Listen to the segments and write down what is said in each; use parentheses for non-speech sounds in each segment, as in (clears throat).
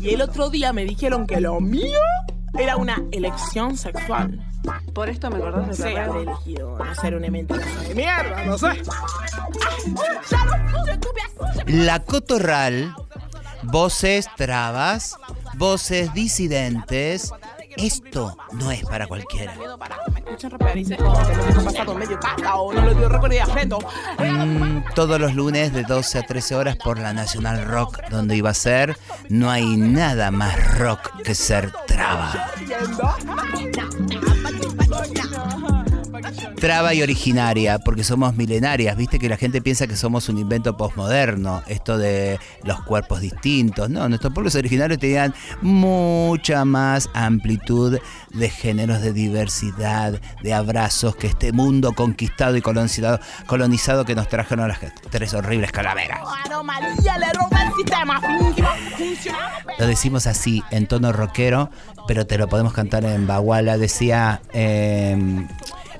Y el otro día me dijeron que lo mío era una elección sexual. Por esto me acordás de haber elegido no ser una mentirosa de mierda, no sé. La Cotorral, voces trabas, voces disidentes. Esto no es para cualquiera. Para que me escuchen rapear y se jodan que lo tengo pasado medio caca o no lo dio récord de afeto. Mm, todos los lunes de 12 a 13 horas por la Nacional Rock, donde iba a ser. No hay nada más rock que ser traba. Traba y originaria, porque somos milenarias. Viste que la gente piensa que somos un invento postmoderno, esto de los cuerpos distintos. No, nuestros pueblos originarios tenían mucha más amplitud de géneros, de diversidad, de abrazos que este mundo conquistado y colonizado, colonizado que nos trajeron las tres horribles calaveras. Funcionamos. Lo decimos así, en tono rockero, pero te lo podemos cantar en baguala. Decía eh,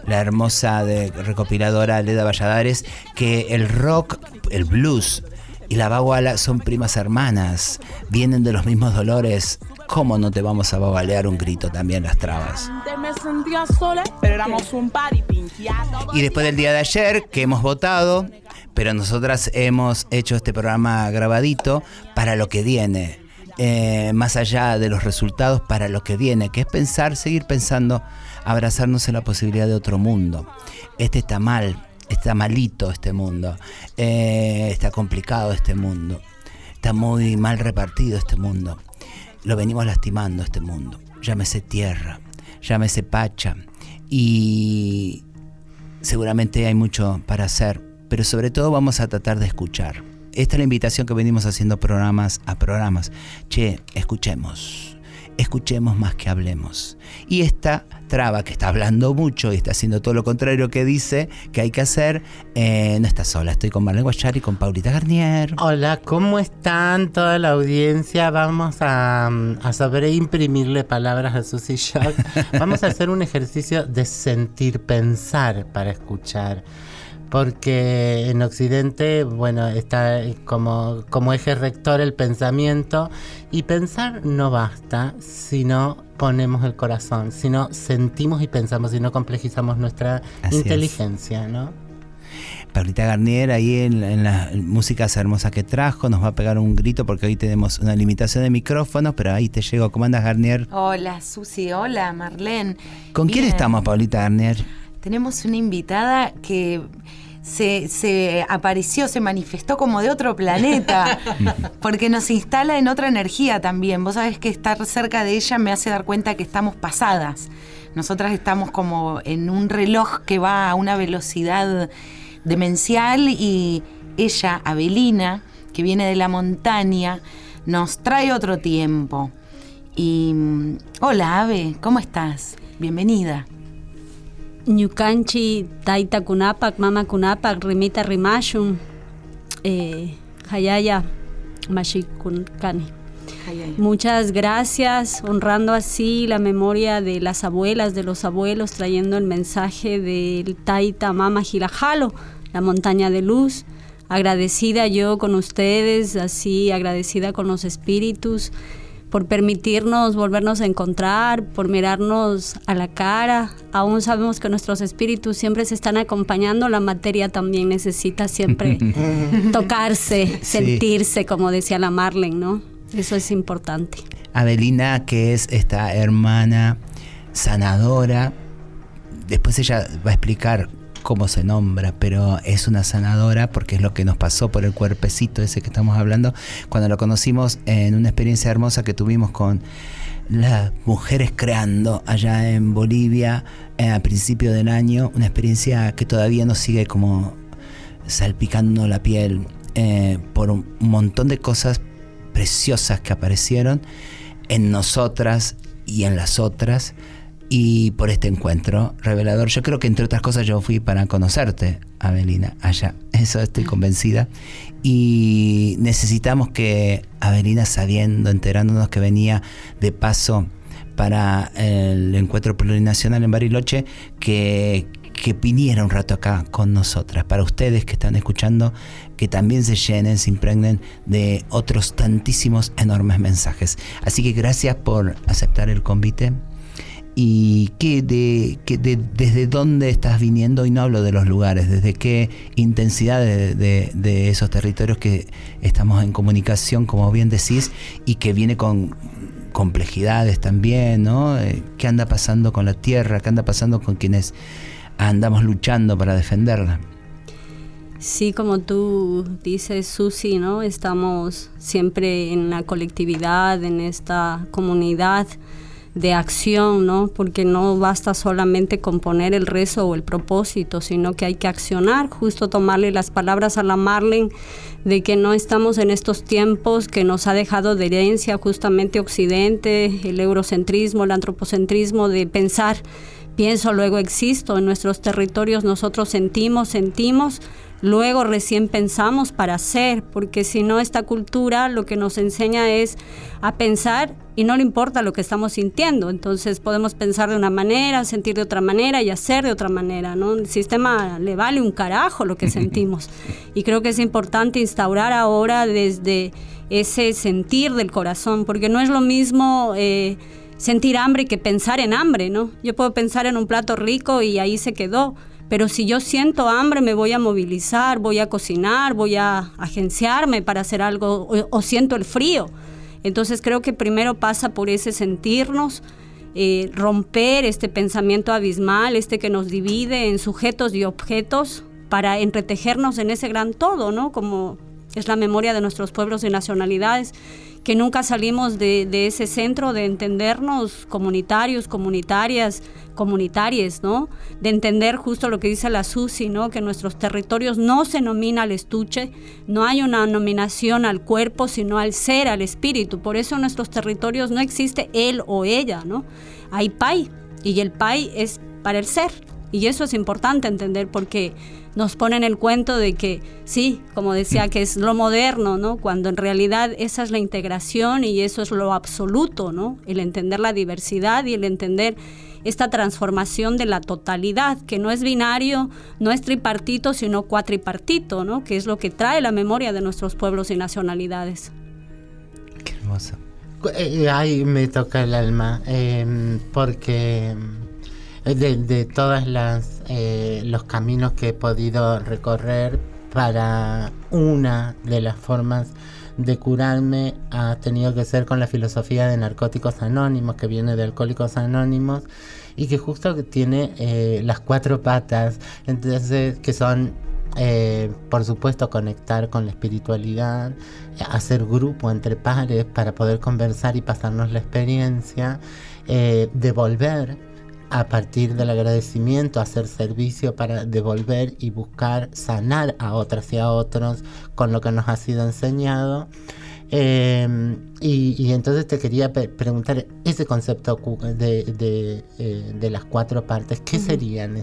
la hermosa de, recopiladora Leda Valladares que el rock, el blues y la baguala son primas hermanas, vienen de los mismos dolores. ¿Cómo no te vamos a babalear un grito también las trabas? Pero éramos un. Y después del día de ayer, que hemos votado, pero nosotras hemos hecho este programa grabadito para lo que viene. Eh, más allá de los resultados, para lo que viene, que es pensar, seguir pensando, abrazarnos en la posibilidad de otro mundo. Este está mal, está malito este mundo, eh, está complicado este mundo, está muy mal repartido este mundo. Lo venimos lastimando este mundo. Llámese tierra, llámese pacha. Y seguramente hay mucho para hacer, pero sobre todo vamos a tratar de escuchar. Esta es la invitación que venimos haciendo programas a programas. Che, escuchemos. Escuchemos más que hablemos. Y esta traba que está hablando mucho y está haciendo todo lo contrario que dice que hay que hacer, eh, no está sola. Estoy con Marlene Guachar y con Paulita Garnier. Hola, ¿cómo están toda la audiencia? Vamos a, a saber imprimirle palabras a Susy Shock. (laughs) Vamos a hacer un ejercicio de sentir, pensar para escuchar. Porque en Occidente, bueno, está como, como eje rector el pensamiento y pensar no basta si no ponemos el corazón, si no sentimos y pensamos, si no complejizamos nuestra Así es. inteligencia, ¿no? Paulita Garnier ahí en, en las músicas hermosas que trajo nos va a pegar un grito porque hoy tenemos una limitación de micrófonos, pero ahí te llego. ¿Cómo andas, Garnier? Hola Susi, hola Marlene. ¿Con quién estamos, Paulita Garnier? Tenemos una invitada que se, se apareció, se manifestó como de otro planeta, (laughs) porque nos instala en otra energía también. Vos sabés que estar cerca de ella me hace dar cuenta que estamos pasadas. Nosotras estamos como en un reloj que va a una velocidad demencial y ella, Abelina, que viene de la montaña, nos trae otro tiempo. Y mm, hola Ave, ¿cómo estás? Bienvenida. Ñukanchi taita kunapak, mama kunapak, rimita rimashun, eh, hayaya mashikunkani. Muchas gracias, honrando así la memoria de las abuelas, de los abuelos, trayendo el mensaje del Taita Mama Jirajalo, la montaña de luz. Agradecida yo con ustedes, así agradecida con los espíritus, por permitirnos volvernos a encontrar, por mirarnos a la cara. Aún sabemos que nuestros espíritus siempre se están acompañando, la materia también necesita siempre (laughs) tocarse, sentirse, como decía la Marlene, ¿no? Eso es importante. Avelina, que es esta hermana sanadora. Después ella va a explicar cómo se nombra, pero es una sanadora porque es lo que nos pasó por el cuerpecito ese que estamos hablando. Cuando lo conocimos en una experiencia hermosa que tuvimos con las mujeres creando allá en Bolivia eh, a principio del año, una experiencia que todavía nos sigue como salpicando la piel eh, por un montón de cosas preciosas que aparecieron en nosotras y en las otras y por este encuentro revelador. Yo creo que entre otras cosas yo fui para conocerte, Avelina, allá. (laughs) Eso estoy convencida. Y necesitamos que Avelina, sabiendo, enterándonos que venía de paso para el encuentro plurinacional en Bariloche, que, que viniera un rato acá con nosotras. Para ustedes que están escuchando, que también se llenen, se impregnen de otros tantísimos enormes mensajes. Así que gracias por aceptar el convite. ¿Y qué de, desde dónde estás viniendo? Y no hablo de los lugares, desde qué intensidad de, esos territorios que estamos en comunicación, como bien decís, y que viene con complejidades también, ¿no? Eh, ¿Qué anda pasando con la tierra? ¿Qué anda pasando con quienes andamos luchando para defenderla? Sí, como tú dices, Susi, ¿no? Estamos siempre en la colectividad, en esta comunidad de acción, ¿no? Porque no basta solamente componer el rezo o el propósito, sino que hay que accionar, justo tomarle las palabras a la Marlene de que no estamos en estos tiempos que nos ha dejado de herencia justamente Occidente, el eurocentrismo, el antropocentrismo, de pensar, pienso, luego existo, en nuestros territorios nosotros sentimos, sentimos, luego recién pensamos para hacer, porque si no esta cultura lo que nos enseña es a pensar y no le importa lo que estamos sintiendo, entonces podemos pensar de una manera, sentir de otra manera y hacer de otra manera, ¿no? El sistema le vale un carajo lo que (laughs) sentimos y creo que es importante instaurar ahora desde ese sentir del corazón, porque no es lo mismo... Eh, sentir hambre que pensar en hambre, ¿no? Yo puedo pensar en un plato rico y ahí se quedó, pero si yo siento hambre, me voy a movilizar, voy a cocinar, voy a agenciarme para hacer algo, o, siento el frío. Entonces creo que primero pasa por ese sentirnos, eh, romper este pensamiento abismal, este que nos divide en sujetos y objetos, para entretejernos en ese gran todo, ¿no? Como es la memoria de nuestros pueblos y nacionalidades que nunca salimos de, ese centro de entendernos comunitarios, comunitarias, comunitarias, ¿no? De entender justo lo que dice la SUSI, ¿no? Que nuestros territorios no se nomina al estuche, no hay una nominación al cuerpo, sino al ser, al espíritu. Por eso en nuestros territorios no existe él o ella, ¿no? Hay PAI y el PAI es para el ser. Y eso es importante entender porque nos ponen el cuento de que sí, como decía, que es lo moderno, ¿no? Cuando en realidad esa es la integración y eso es lo absoluto, ¿no? El entender la diversidad y el entender esta transformación de la totalidad, que no es binario, no es tripartito, sino cuatripartito, ¿no? Que es lo que trae la memoria de nuestros pueblos y nacionalidades. Qué hermoso. Eh, ahí me toca el alma, em, porque de, de todas las eh, los caminos que he podido recorrer para una de las formas de curarme ha tenido que ser con la filosofía de narcóticos anónimos que viene de alcohólicos anónimos y que justo tiene eh, las cuatro patas entonces que son eh, por supuesto conectar con la espiritualidad hacer grupo entre pares para poder conversar y pasarnos la experiencia devolver a partir del agradecimiento, hacer servicio para devolver y buscar sanar a otras y a otros con lo que nos ha sido enseñado. Em, y, entonces te quería preguntar ese concepto de, eh, de, las cuatro partes, ¿qué serían?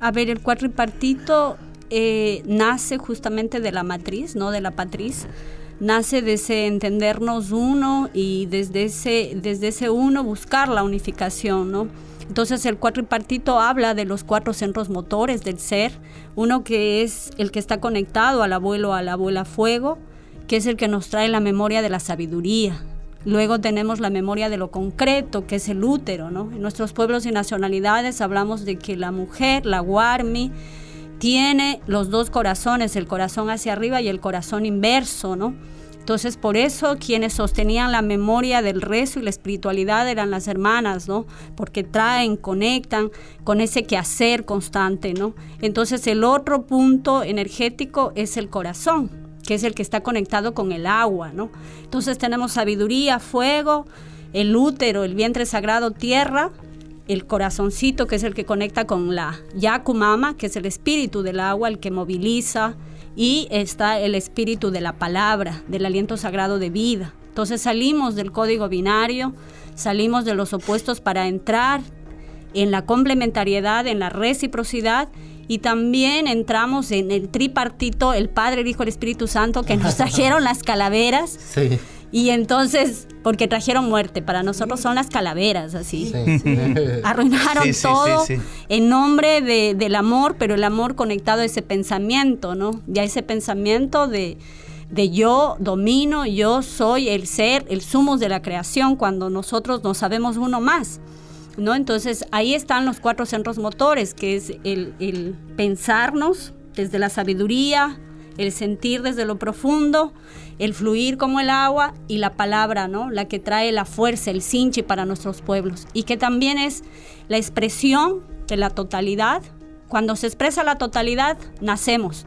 A ver, el cuatripartito eh, nace justamente de la matriz, no de la patriz nace de ese entendernos uno y desde ese, desde ese uno buscar la unificación, ¿no? Entonces el cuatripartito habla de los cuatro centros motores del ser, uno que es el que está conectado al abuelo, a la abuela fuego, que es el que nos trae la memoria de la sabiduría. Luego tenemos la memoria de lo concreto, que es el útero, ¿no? En nuestros pueblos y nacionalidades hablamos de que la mujer, la guarmi, tiene los dos corazones, el corazón hacia arriba y el corazón inverso, ¿no? Entonces, por eso quienes sostenían la memoria del rezo y la espiritualidad eran las hermanas, ¿no? Porque traen, conectan con ese quehacer constante, ¿no? Entonces, el otro punto energético es el corazón, que es el que está conectado con el agua, ¿no? Entonces, tenemos sabiduría, fuego, el útero, el vientre sagrado, tierra, el corazoncito, que es el que conecta con la Yakumama, que es el espíritu del agua, el que moviliza, y está el espíritu de la palabra, del aliento sagrado de vida. Entonces salimos del código binario, salimos de los opuestos para entrar en la complementariedad, en la reciprocidad y también entramos en el tripartito, el Padre, el Hijo, el Espíritu Santo, que nos (laughs) trajeron las calaveras. Y entonces porque trajeron muerte. Para nosotros son las calaveras, así. Sí. (laughs) Arruinaron Sí, sí, todo sí, sí. en nombre de- del amor, pero el amor conectado a ese pensamiento, ¿no? Ya ese pensamiento de, de yo domino, yo soy el ser, el sumos de la creación, cuando nosotros no sabemos uno más. ¿No? Entonces ahí están los cuatro centros motores, que es el, el pensarnos desde la sabiduría, el sentir desde lo profundo, el fluir como el agua y la palabra, ¿no? La que trae la fuerza, el sinchi para nuestros pueblos. Y que también es la expresión de la totalidad. Cuando se expresa la totalidad, nacemos.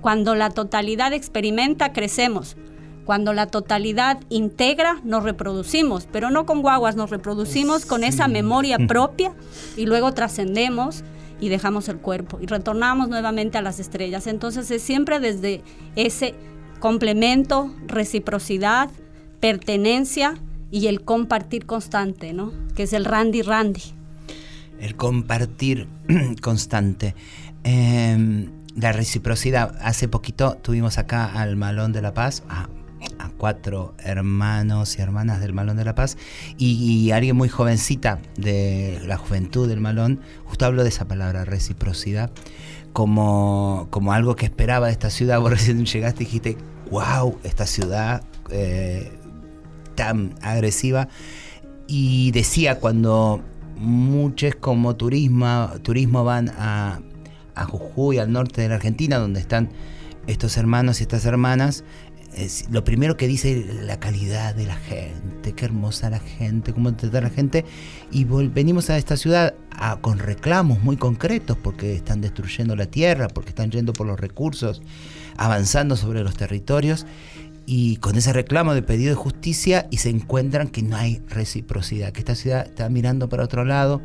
Cuando la totalidad experimenta, crecemos. Cuando la totalidad integra, nos reproducimos, pero no con guaguas, nos reproducimos con esa memoria (laughs) propia y luego trascendemos y dejamos el cuerpo y retornamos nuevamente a las estrellas. Entonces es siempre desde ese complemento, reciprocidad, pertenencia y el compartir constante, ¿no? Que es el randy randy. El compartir (clears throat) constante. Eh, la reciprocidad. Hace poquito tuvimos acá al Malón de la Paz, a cuatro hermanos y hermanas del Malón de la Paz, y, alguien muy jovencita de la juventud del Malón, justo habló de esa palabra, reciprocidad, como, como algo que esperaba de esta ciudad. (laughs) Vos recién llegaste y dijiste, wow, esta ciudad eh, tan agresiva. Y decía cuando muchos como turismo, turismo van a, a Jujuy, al norte de la Argentina, donde están estos hermanos y estas hermanas, es- lo primero que dice la calidad de la gente, qué hermosa la gente, cómo trata la gente, y venimos a esta ciudad con reclamos muy concretos porque están destruyendo la tierra, porque están yendo por los recursos, avanzando sobre los territorios, y con ese reclamo de pedido de justicia y se encuentran que no hay reciprocidad, que esta ciudad está mirando para otro lado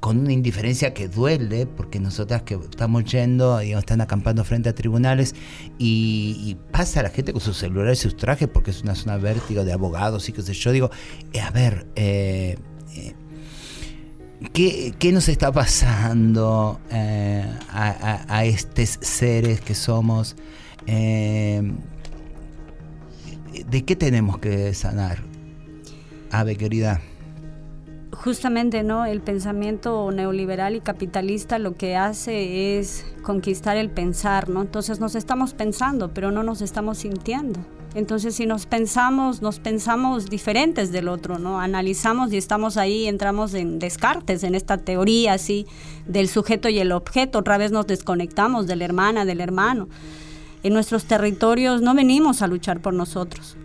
con una indiferencia que duele, porque nosotras que estamos yendo, digamos, están acampando frente a tribunales y, pasa la gente con sus celulares y sus trajes porque es una zona vértigo de abogados y qué sé yo. Digo, eh, a ver, eh, eh, ¿qué, qué nos está pasando a, a- a estos seres que somos? ¿De qué tenemos que sanar? Ave querida. Justamente, ¿no? El pensamiento neoliberal y capitalista lo que hace es conquistar el pensar, ¿no? Entonces nos estamos pensando, pero no nos estamos sintiendo. Entonces, si nos pensamos, nos pensamos diferentes del otro, ¿no? Analizamos y estamos ahí, entramos en descartes, en esta teoría así del sujeto y el objeto. Otra vez nos desconectamos de la hermana, del hermano. En nuestros territorios no venimos a luchar por nosotros.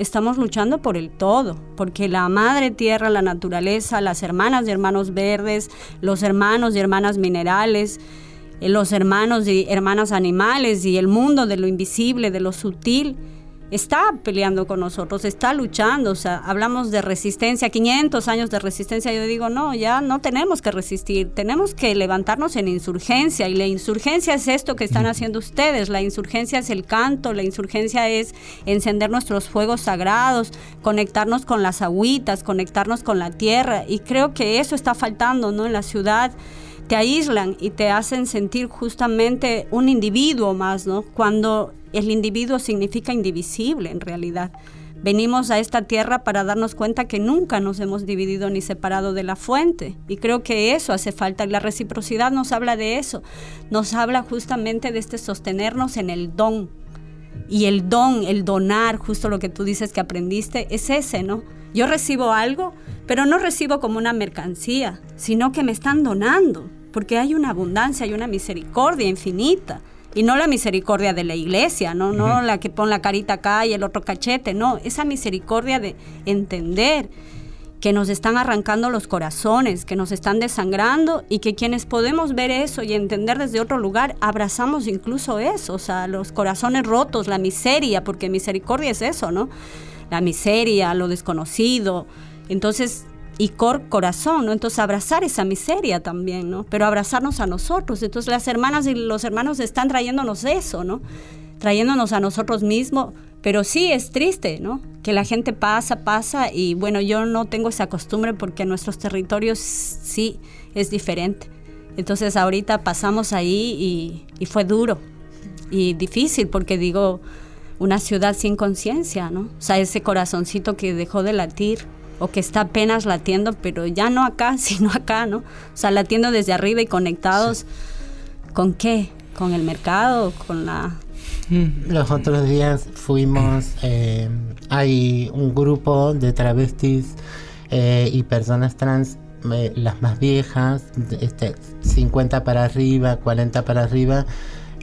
Estamos luchando por el todo, porque la madre tierra, la naturaleza, las hermanas y hermanos verdes, los hermanos y hermanas minerales, eh, los hermanos y hermanas animales y el mundo de lo invisible, de lo sutil, está peleando con nosotros, está luchando, o sea, hablamos de resistencia, 500 años de resistencia, yo digo, no, ya no tenemos que resistir, tenemos que levantarnos en insurgencia y la insurgencia es esto que están haciendo ustedes, la insurgencia es el canto, la insurgencia es encender nuestros fuegos sagrados, conectarnos con las agüitas, conectarnos con la tierra y creo que eso está faltando, ¿no? En la ciudad te aíslan y te hacen sentir justamente un individuo más, ¿no? Cuando el individuo significa indivisible en realidad. Venimos a esta tierra para darnos cuenta que nunca nos hemos dividido ni separado de la fuente. Y creo que eso hace falta. La reciprocidad nos habla de eso. Nos habla justamente de este sostenernos en el don. Y el don, el donar, justo lo que tú dices que aprendiste, es ese, ¿no? Yo recibo algo, pero no recibo como una mercancía, sino que me están donando, porque hay una abundancia, hay una misericordia infinita. Y no la misericordia de la iglesia, no, no la que pone la carita acá y el otro cachete, no, esa misericordia de entender que nos están arrancando los corazones, que nos están desangrando y que quienes podemos ver eso y entender desde otro lugar, abrazamos incluso eso, o sea, los corazones rotos, la miseria, porque misericordia es eso, ¿no? La miseria, lo desconocido. Entonces, y cor corazón, ¿no? Entonces abrazar esa miseria también, ¿no? Pero abrazarnos a nosotros. Entonces las hermanas y los hermanos están trayéndonos eso, ¿no? Trayéndonos a nosotros mismos. Pero sí es triste, ¿no? Que la gente pasa, pasa y bueno, yo no tengo esa costumbre porque nuestros territorios sí es diferente. Entonces ahorita pasamos ahí y, y fue duro y difícil porque digo, una ciudad sin conciencia, ¿no? O sea, ese corazoncito que dejó de latir o que está apenas latiendo, pero ya no acá, (laughs) sino acá, ¿no? O sea, latiendo desde arriba y conectados con qué? Con el mercado, con la... Los otros días fuimos, eh, hay un grupo de travestis eh, y personas trans, eh, las más viejas, este, 50 para arriba, 40 para arriba,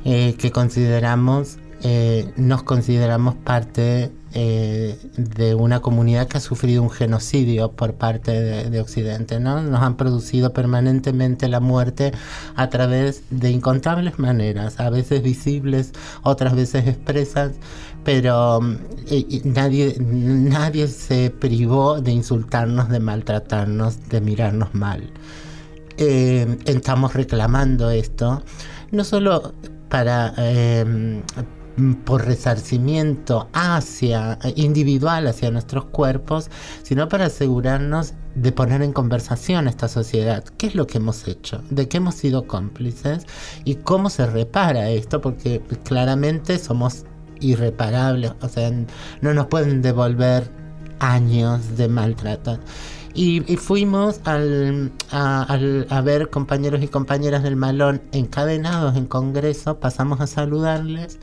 que consideramos eh, nos consideramos parte eh, de una comunidad que ha sufrido un genocidio por parte de, Occidente. ¿no? Nos han producido permanentemente la muerte a través de incontables maneras, a veces visibles, otras veces expresas, pero eh, nadie, nadie se privó de insultarnos, de maltratarnos, de mirarnos mal. estamos reclamando esto, no solo para, Mm, por resarcimiento hacia individual hacia nuestros cuerpos, sino para asegurarnos de poner en conversación esta sociedad. ¿Qué es lo que hemos hecho? ¿De qué hemos sido cómplices? ¿Y cómo se repara esto? Porque claramente somos irreparables, o sea, no nos pueden devolver años de maltrato. Y, fuimos al, a, ver compañeros y compañeras del malón encadenados en Congreso, pasamos a saludarles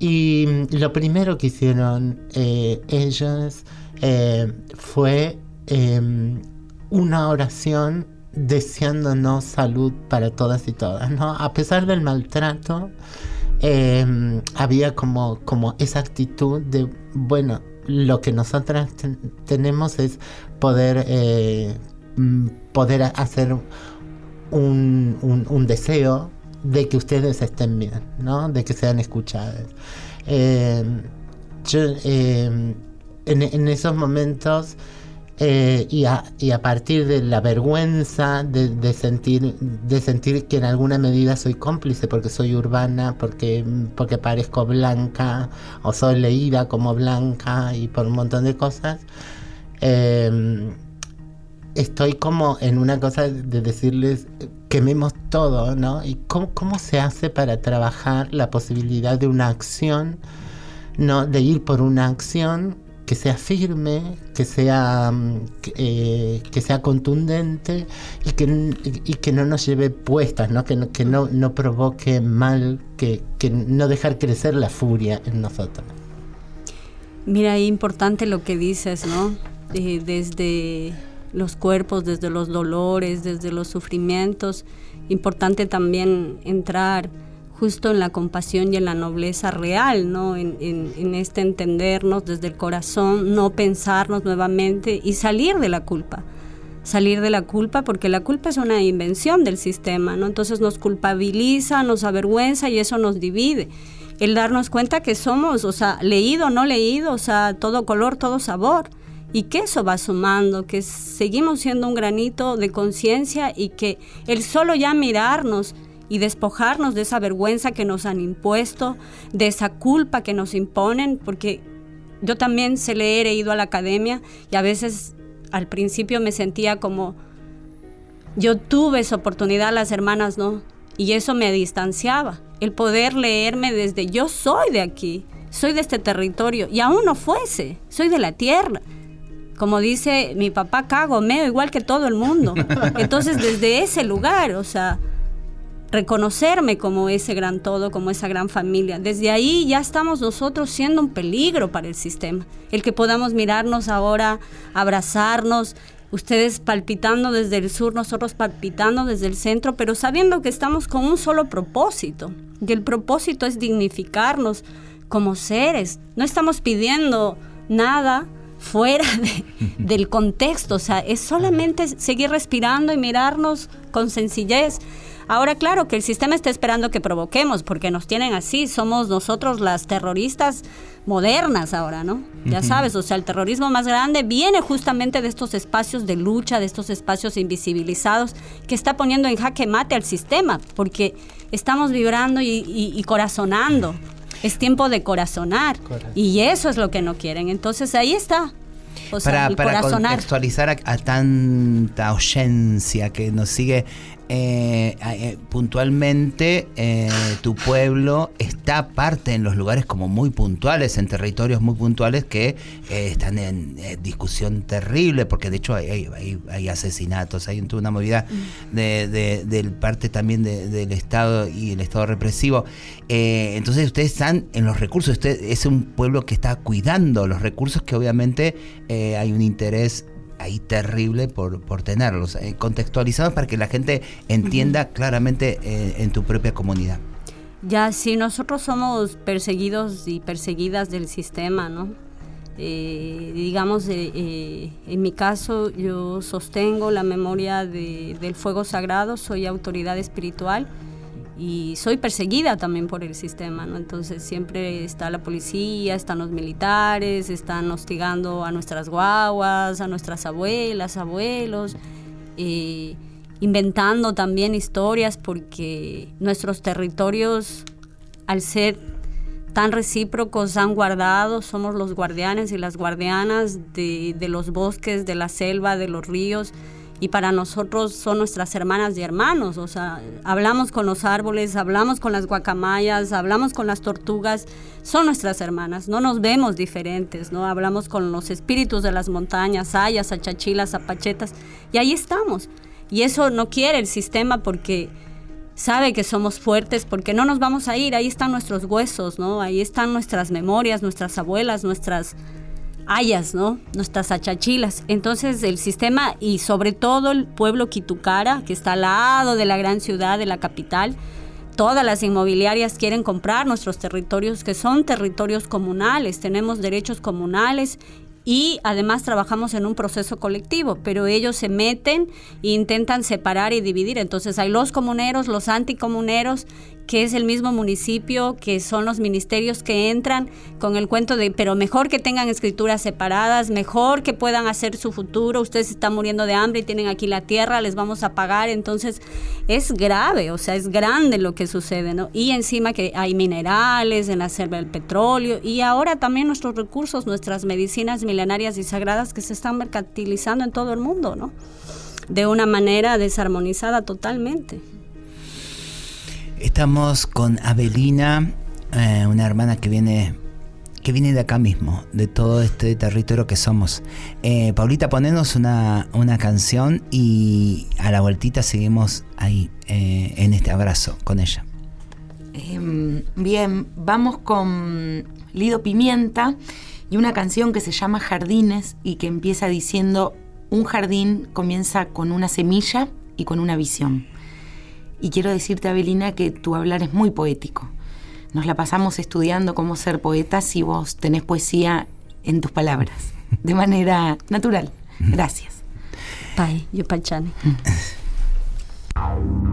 y lo primero que hicieron eh, ellos eh, fue em, una oración deseándonos salud para todas y todas, ¿no? A pesar del maltrato, em, había como, como esa actitud de, bueno, lo que nosotras tenemos es poder, eh, mm, poder hacer un, un deseo de que ustedes estén bien, ¿no? De que sean escuchadas. Eh, yo, eh, en, esos momentos eh, y, a, partir de la vergüenza de, sentir de sentir que en alguna medida soy cómplice porque soy urbana porque porque parezco blanca o soy leída como blanca y por un montón de cosas estoy como en una cosa de decirles quememos todo, ¿no? ¿Y cómo, cómo se hace para trabajar la posibilidad de una acción, ¿no? De ir por una acción que sea firme, que sea, mm, eh, que sea contundente y que, y que no nos lleve puestas, ¿no? que, no, que no, no provoque mal, que, que no dejar crecer la furia en nosotros. Mira, es importante lo que dices, ¿no? Eh, desde los cuerpos, desde los dolores, desde los sufrimientos. Importante también entrar justo en la compasión y en la nobleza real, ¿no? En, en, este entendernos desde el corazón, no pensarnos nuevamente y salir de la culpa. Salir de la culpa porque la culpa es una invención del sistema, ¿no? Entonces nos culpabiliza, nos avergüenza y eso nos divide. El darnos cuenta que somos, o sea, leído, no leído, o sea, todo color, todo sabor y que eso va sumando, que seguimos siendo un granito de conciencia y que el solo ya mirarnos y despojarnos de esa vergüenza que nos han impuesto, de esa culpa que nos imponen, porque yo también sé leer, he ido a la academia y a veces al principio me sentía como, yo tuve esa oportunidad, las hermanas no, y eso me distanciaba, el poder leerme desde yo soy de aquí, soy de este territorio y aún no fuese, soy de la tierra como dice mi papá, cago, meo igual que todo el mundo. Entonces, desde ese lugar, o sea, reconocerme como ese gran todo, como esa gran familia. Desde ahí ya estamos nosotros siendo un peligro para el sistema. El que podamos mirarnos ahora, abrazarnos, ustedes palpitando desde el sur, nosotros palpitando desde el centro, pero sabiendo que estamos con un solo propósito. Y el propósito es dignificarnos como seres. No estamos pidiendo nada fuera (laughs) del contexto, o sea, es solamente seguir respirando y mirarnos con sencillez. Ahora, claro que el sistema está esperando que provoquemos, porque nos tienen así, somos nosotros las terroristas modernas ahora, ¿no? Ya sabes, o sea, el terrorismo más grande viene justamente de estos espacios de lucha, de estos espacios invisibilizados, que está poniendo en jaque mate al sistema, porque estamos vibrando y corazonando es tiempo de corazonar. Y eso es lo que no quieren. Entonces ahí está. para, para contextualizar a, tanta oyencia que nos sigue, eh, eh, puntualmente eh, tu pueblo está parte en los lugares como muy puntuales, en territorios muy puntuales que están en discusión terrible, porque de hecho hay, asesinatos, hay una movida de, del parte también del Estado y el Estado represivo. entonces ustedes están en los recursos, usted es un pueblo que está cuidando los recursos que obviamente hay un interés ahí terrible por, por tenerlos, eh, contextualizados para que la gente entienda claramente eh, en tu propia comunidad. Ya, sí, nosotros somos perseguidos y perseguidas del sistema, ¿no? Eh, digamos, en mi caso yo sostengo la memoria del fuego sagrado, soy autoridad espiritual y soy perseguida también por el sistema, ¿no? Entonces siempre está la policía, están los militares, están hostigando a nuestras guaguas, a nuestras abuelas, abuelos, eh, inventando también historias porque nuestros territorios, al ser tan recíprocos, han guardado, somos los guardianes y las guardianas de, de los bosques, de la selva, de los ríos y para nosotros son nuestras hermanas y hermanos, o sea, hablamos con los árboles, hablamos con las guacamayas, hablamos con las tortugas, son nuestras hermanas, no nos vemos diferentes, ¿no? Hablamos con los espíritus de las montañas, ayas, achachilas, apachetas, y ahí estamos. Y eso no quiere el sistema porque sabe que somos fuertes, porque no nos vamos a ir, ahí están nuestros huesos, ¿no? Ahí están nuestras memorias, nuestras abuelas, nuestras hayas, ¿no? Nuestras achachilas. Entonces el sistema y sobre todo el pueblo Quitucara, que está al lado de la gran ciudad, de la capital, todas las inmobiliarias quieren comprar nuestros territorios, que son territorios comunales, tenemos derechos comunales y además trabajamos en un proceso colectivo, pero ellos se meten e intentan separar y dividir. Entonces hay los comuneros, los anticomuneros que es el mismo municipio, que son los ministerios que entran con el cuento de, pero mejor que tengan escrituras separadas, mejor que puedan hacer su futuro, ustedes están muriendo de hambre y tienen aquí la tierra, les vamos a pagar, entonces es grave, o sea, es grande lo que sucede, ¿no? Y encima que hay minerales en la selva del petróleo y ahora también nuestros recursos, nuestras medicinas milenarias y sagradas que se están mercantilizando en todo el mundo, ¿no? De una manera desarmonizada totalmente. Estamos con Abelina, eh, una hermana que viene que viene de acá mismo, de todo este territorio que somos. Eh, Paulita, ponenos una, canción y a la vueltita seguimos ahí, eh, en este abrazo con ella. Em, bien, vamos con Lido Pimienta y una canción que se llama Jardines y que empieza diciendo, un jardín comienza con una semilla y con una visión. Y quiero decirte, Abelina, que tu hablar es muy poético. Nos la pasamos estudiando cómo ser poetas y vos tenés poesía en tus palabras, de manera natural. Gracias. Pai, yo (laughs)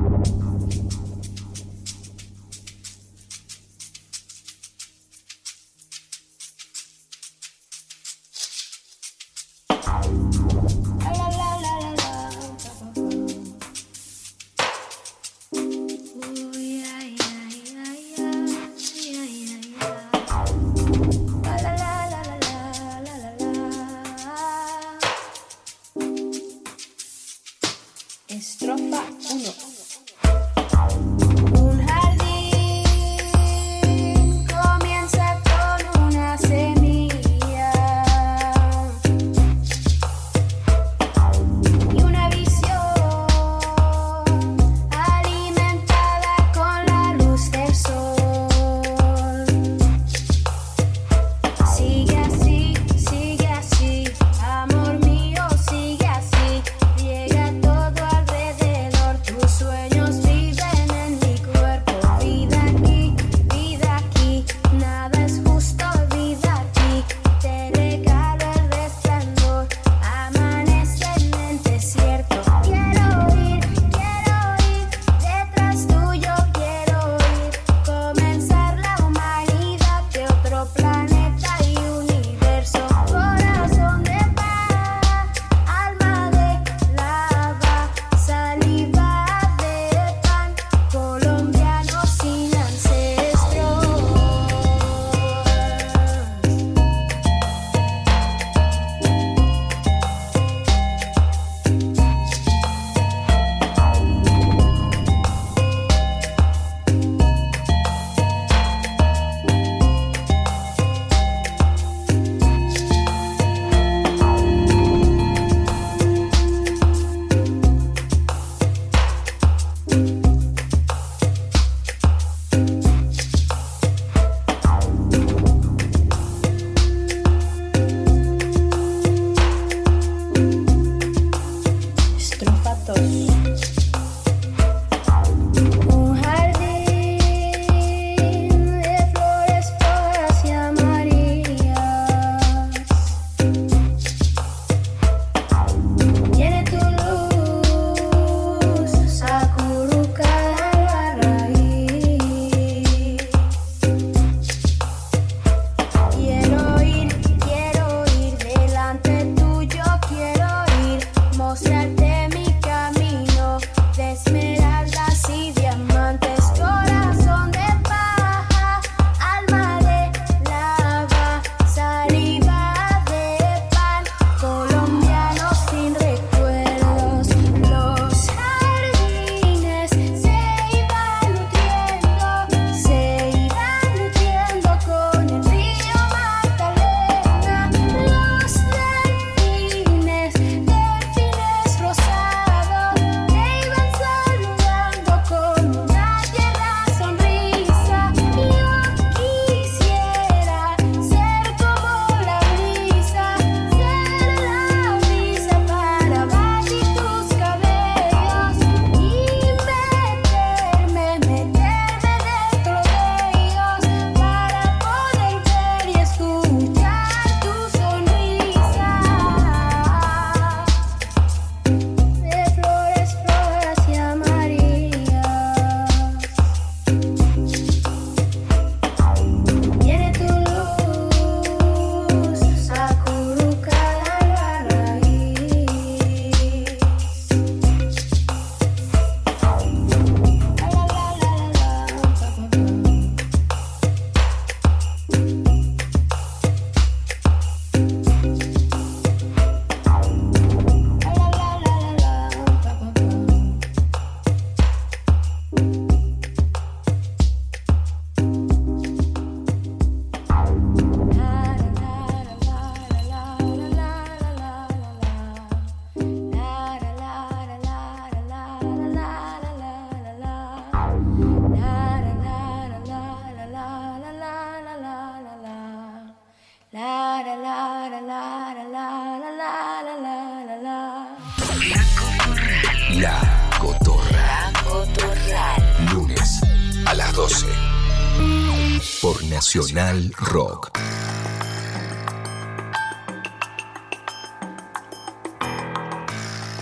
Nacional Rock.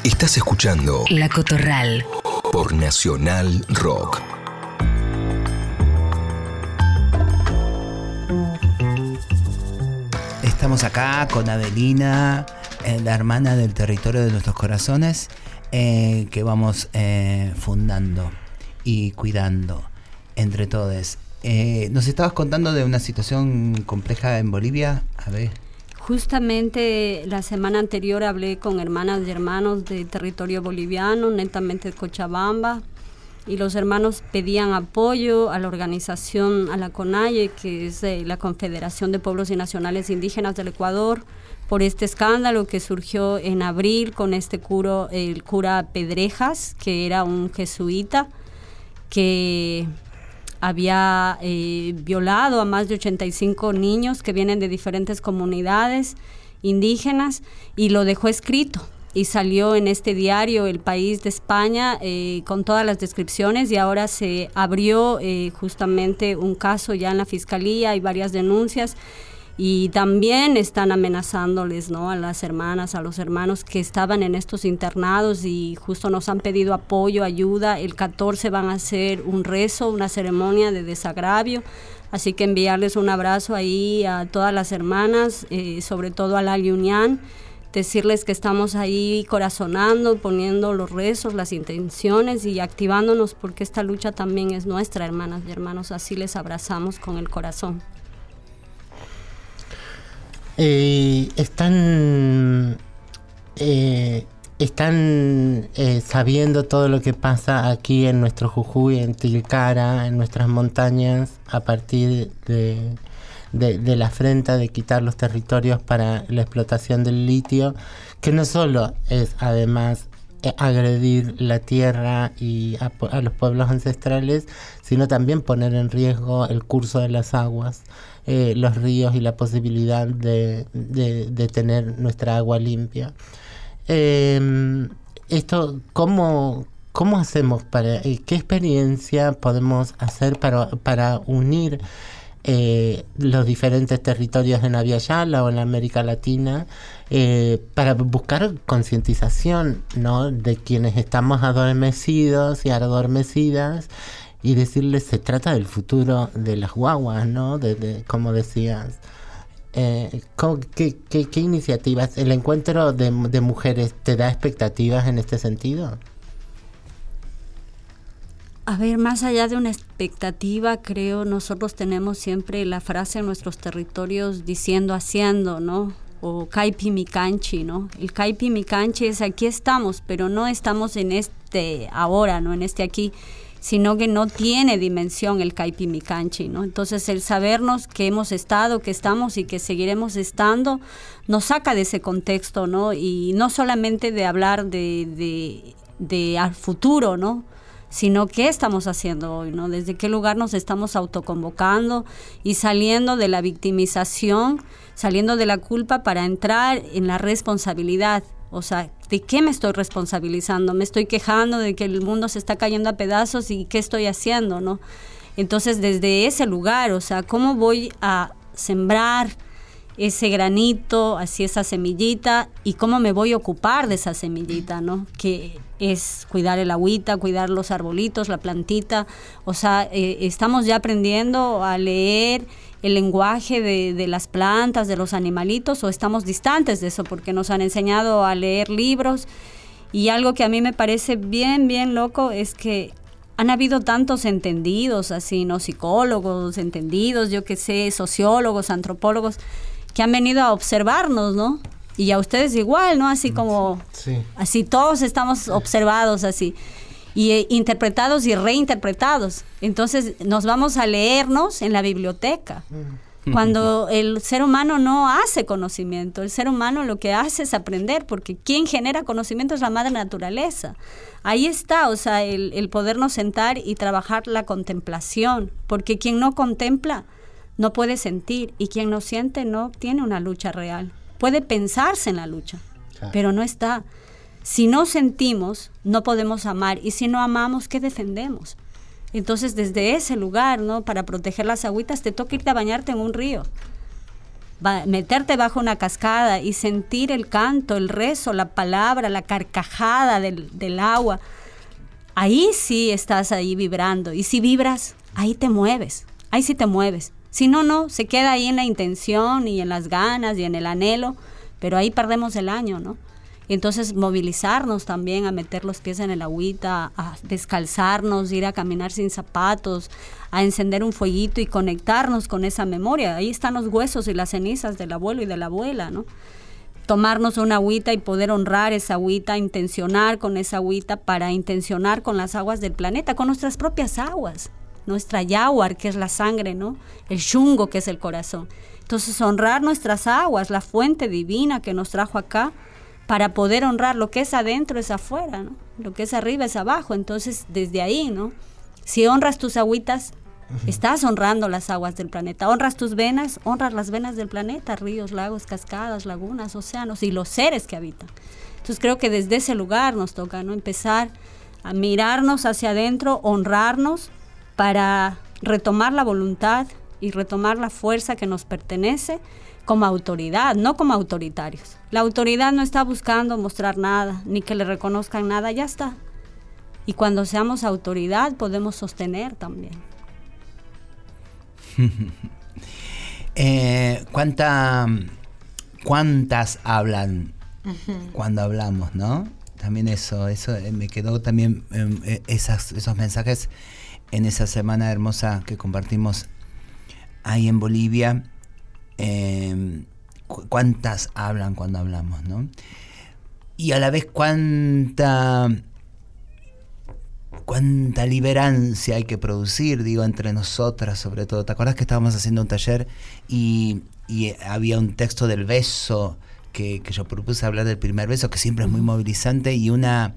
Estás escuchando La Cotorral. por Nacional Rock. Estamos acá con Adelina, eh, la hermana del territorio de nuestros corazones, eh, que vamos eh, fundando y cuidando entre todos. Eh, nos estabas contando de una situación compleja en Bolivia. A ver. Justamente la semana anterior hablé con hermanas y hermanos de territorio boliviano, netamente de Cochabamba, y los hermanos pedían apoyo a la organización, a la CONAIE, que es eh, la Confederación de Pueblos y Nacionales Indígenas del Ecuador, por este escándalo que surgió en abril con este curo, el cura Pedrejas, que era un jesuita, que había eh, violado a más de 85 niños que vienen de diferentes comunidades indígenas y lo dejó escrito. Y salió en este diario El País de España eh, con todas las descripciones y ahora se abrió eh, justamente un caso ya en la fiscalía, hay varias denuncias y también están amenazándoles ¿no? a las hermanas, a los hermanos que estaban en estos internados y justo nos han pedido apoyo, ayuda. El 14 van a hacer un rezo, una ceremonia de desagravio. Así que enviarles un abrazo ahí a todas las hermanas, eh, sobre todo a la Unión, decirles que estamos ahí corazonando, poniendo los rezos, las intenciones y activándonos porque esta lucha también es nuestra, hermanas y hermanos. Así les abrazamos con el corazón. Eh, están eh, están eh, sabiendo todo lo que pasa aquí en nuestro Jujuy, en Tilcara, en nuestras montañas, a partir de, la afrenta de quitar los territorios para la explotación del litio, que no solo es además agredir la tierra y a los pueblos ancestrales, sino también poner en riesgo el curso de las aguas eh, los ríos y la posibilidad de, de- tener nuestra agua limpia. Eh, esto, ¿cómo, ¿cómo hacemos para, eh, qué experiencia podemos hacer para, para unir eh, los diferentes territorios en Avia o en América Latina eh, para buscar concientización ¿no? de quienes estamos adormecidos y adormecidas y decirles se trata del futuro de las guaguas, ¿no? De, como decías. Eh, ¿cómo- qué, qué- qué iniciativas? ¿El encuentro de, mujeres te da expectativas en este sentido? A ver, más allá de una expectativa, creo nosotros tenemos siempre la frase en nuestros territorios diciendo haciendo, ¿no? O caipi mi canchi, ¿no? El caipi mi canchi es aquí estamos, pero no estamos en este ahora, ¿no? En este aquí, sino que no tiene dimensión el caipi mi canchi, ¿no? Entonces el sabernos que hemos estado, que estamos y que seguiremos estando, nos saca de ese contexto, ¿no? Y no solamente de hablar de, de, de al futuro, ¿no? sino qué estamos haciendo hoy, ¿no? Desde qué lugar nos estamos autoconvocando y saliendo de la victimización, saliendo de la culpa para entrar en la responsabilidad. O sea, ¿de qué me estoy responsabilizando? Me estoy quejando de que el mundo se está cayendo a pedazos y qué estoy haciendo, ¿no? Entonces, desde ese lugar, o sea, ¿cómo voy a sembrar ese granito, así esa semillita, y cómo me voy a ocupar de esa semillita, ¿no? Que es cuidar el agüita, cuidar los arbolitos, la plantita. O sea, eh, estamos ya aprendiendo a leer el lenguaje de, de las plantas, de los animalitos, o estamos distantes de eso porque nos han enseñado a leer libros. Y algo que a mí me parece bien, bien loco es que han habido tantos entendidos, así, ¿no? Psicólogos, entendidos, yo qué sé, sociólogos, antropólogos, que han venido a observarnos, ¿no? Y a ustedes igual, ¿no? Así como, Sí. así todos estamos observados así. Y eh, interpretados y reinterpretados. Entonces nos vamos a leernos en la biblioteca. Cuando (laughs) el ser humano no hace conocimiento, el ser humano lo que hace es aprender, porque quien genera conocimiento es la madre naturaleza. Ahí está, o sea, el, el podernos sentar y trabajar la contemplación, porque quien no contempla no puede sentir y quien no siente no tiene una lucha real. Puede pensarse en la lucha, pero no está. Si no sentimos, no podemos amar. Y si no amamos, ¿qué defendemos? Entonces, desde ese lugar, ¿no? Para proteger las agüitas, te toca irte a bañarte en un río. meterte bajo una cascada y sentir el canto, el rezo, la palabra, la carcajada del, del agua. Ahí sí estás ahí vibrando. Y si vibras, ahí te mueves. Ahí sí te mueves. Si no, no, se queda ahí en la intención y en las ganas y en el anhelo, pero ahí perdemos el año, ¿no? Entonces movilizarnos también a meter los pies en el agüita, a descalzarnos, ir a caminar sin zapatos, a encender un fueguito y conectarnos con esa memoria. Ahí están los huesos y las cenizas del abuelo y de la abuela, ¿no? Tomarnos una agüita y poder honrar esa agüita, intencionar con esa agüita para intencionar con las aguas del planeta, con nuestras propias aguas. Nuestra yaguar, que es la sangre, ¿no? El shungo, que es el corazón. Entonces, honrar nuestras aguas, la fuente divina que nos trajo acá, para poder honrar lo que es adentro es afuera, ¿no? Lo que es arriba es abajo. Entonces, desde ahí, ¿no? Si honras tus agüitas, estás honrando las aguas del planeta. Honras tus venas, honras las venas del planeta, ríos, lagos, cascadas, lagunas, océanos y los seres que habitan. Entonces, creo que desde ese lugar nos toca, ¿no? Empezar a mirarnos hacia adentro, honrarnos para retomar la voluntad y retomar la fuerza que nos pertenece como autoridad, no como autoritarios. La autoridad no está buscando mostrar nada, ni que le reconozcan nada, ya está. Y cuando seamos autoridad podemos sostener también. (laughs) eh, ¿cuánta, ¿Cuántas hablan cuando hablamos, no? También eso, eso eh, me quedó también em, eh, esas, esos mensajes en esa semana hermosa que compartimos ahí en Bolivia Em, cuántas hablan cuando hablamos, ¿no? Y a la vez cuánta cuánta liberancia hay que producir, digo, entre nosotras sobre todo. ¿Te acuerdas que estábamos haciendo un taller y, había un texto del beso que, yo propuse hablar del primer beso, que siempre es muy movilizante, y una,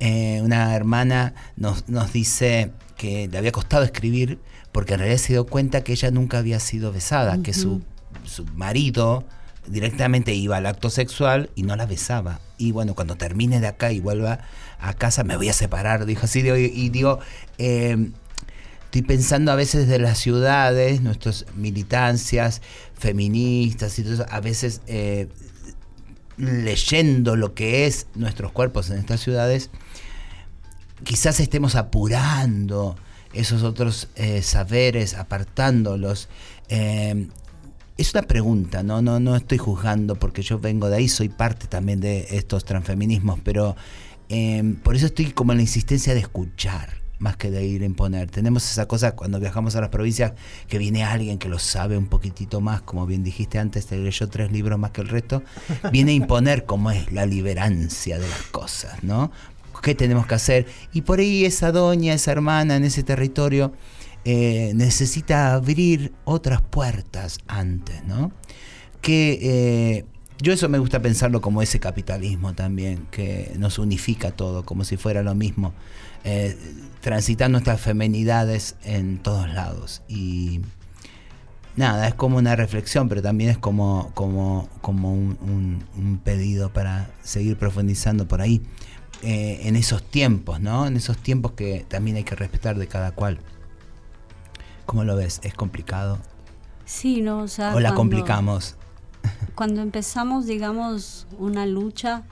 eh, una hermana nos, nos dice que le había costado escribir porque en realidad se dio cuenta que ella nunca había sido besada, que su su marido directamente iba al acto sexual y no la besaba. Y bueno, cuando termine de acá y vuelva a casa, me voy a separar, dijo así. Y digo, eh, estoy pensando a veces de las ciudades, nuestras militancias feministas y todo eso, a veces eh, leyendo lo que es nuestros cuerpos en estas ciudades, quizás estemos apurando esos otros eh, saberes, apartándolos. Es una pregunta, ¿no? No, no estoy juzgando porque yo vengo de ahí, soy parte también de estos transfeminismos, pero em, por eso estoy como en la insistencia de escuchar más que de ir a imponer. Tenemos esa cosa cuando viajamos a las provincias que viene alguien que lo sabe un poquitito más, como bien dijiste antes, te leyó tres libros más que el resto, (laughs) viene a imponer cómo es la liberancia de las cosas, ¿no? ¿Qué tenemos que hacer? Y por ahí esa doña, esa hermana en ese territorio eh, necesita abrir otras puertas antes, ¿no? Que eh, yo eso me gusta pensarlo como ese capitalismo también, que nos unifica todo, como si fuera lo mismo, eh, transitar nuestras femenidades en todos lados. Y nada, es como una reflexión, pero también es como, como, como un, pedido para seguir profundizando por ahí. en esos tiempos, ¿no? En esos tiempos que también hay que respetar de cada cual. ¿Cómo lo ves? ¿Es complicado? Sí, ¿no? O, sea, ¿O la complicamos? (laughs) Cuando empezamos, digamos, una lucha,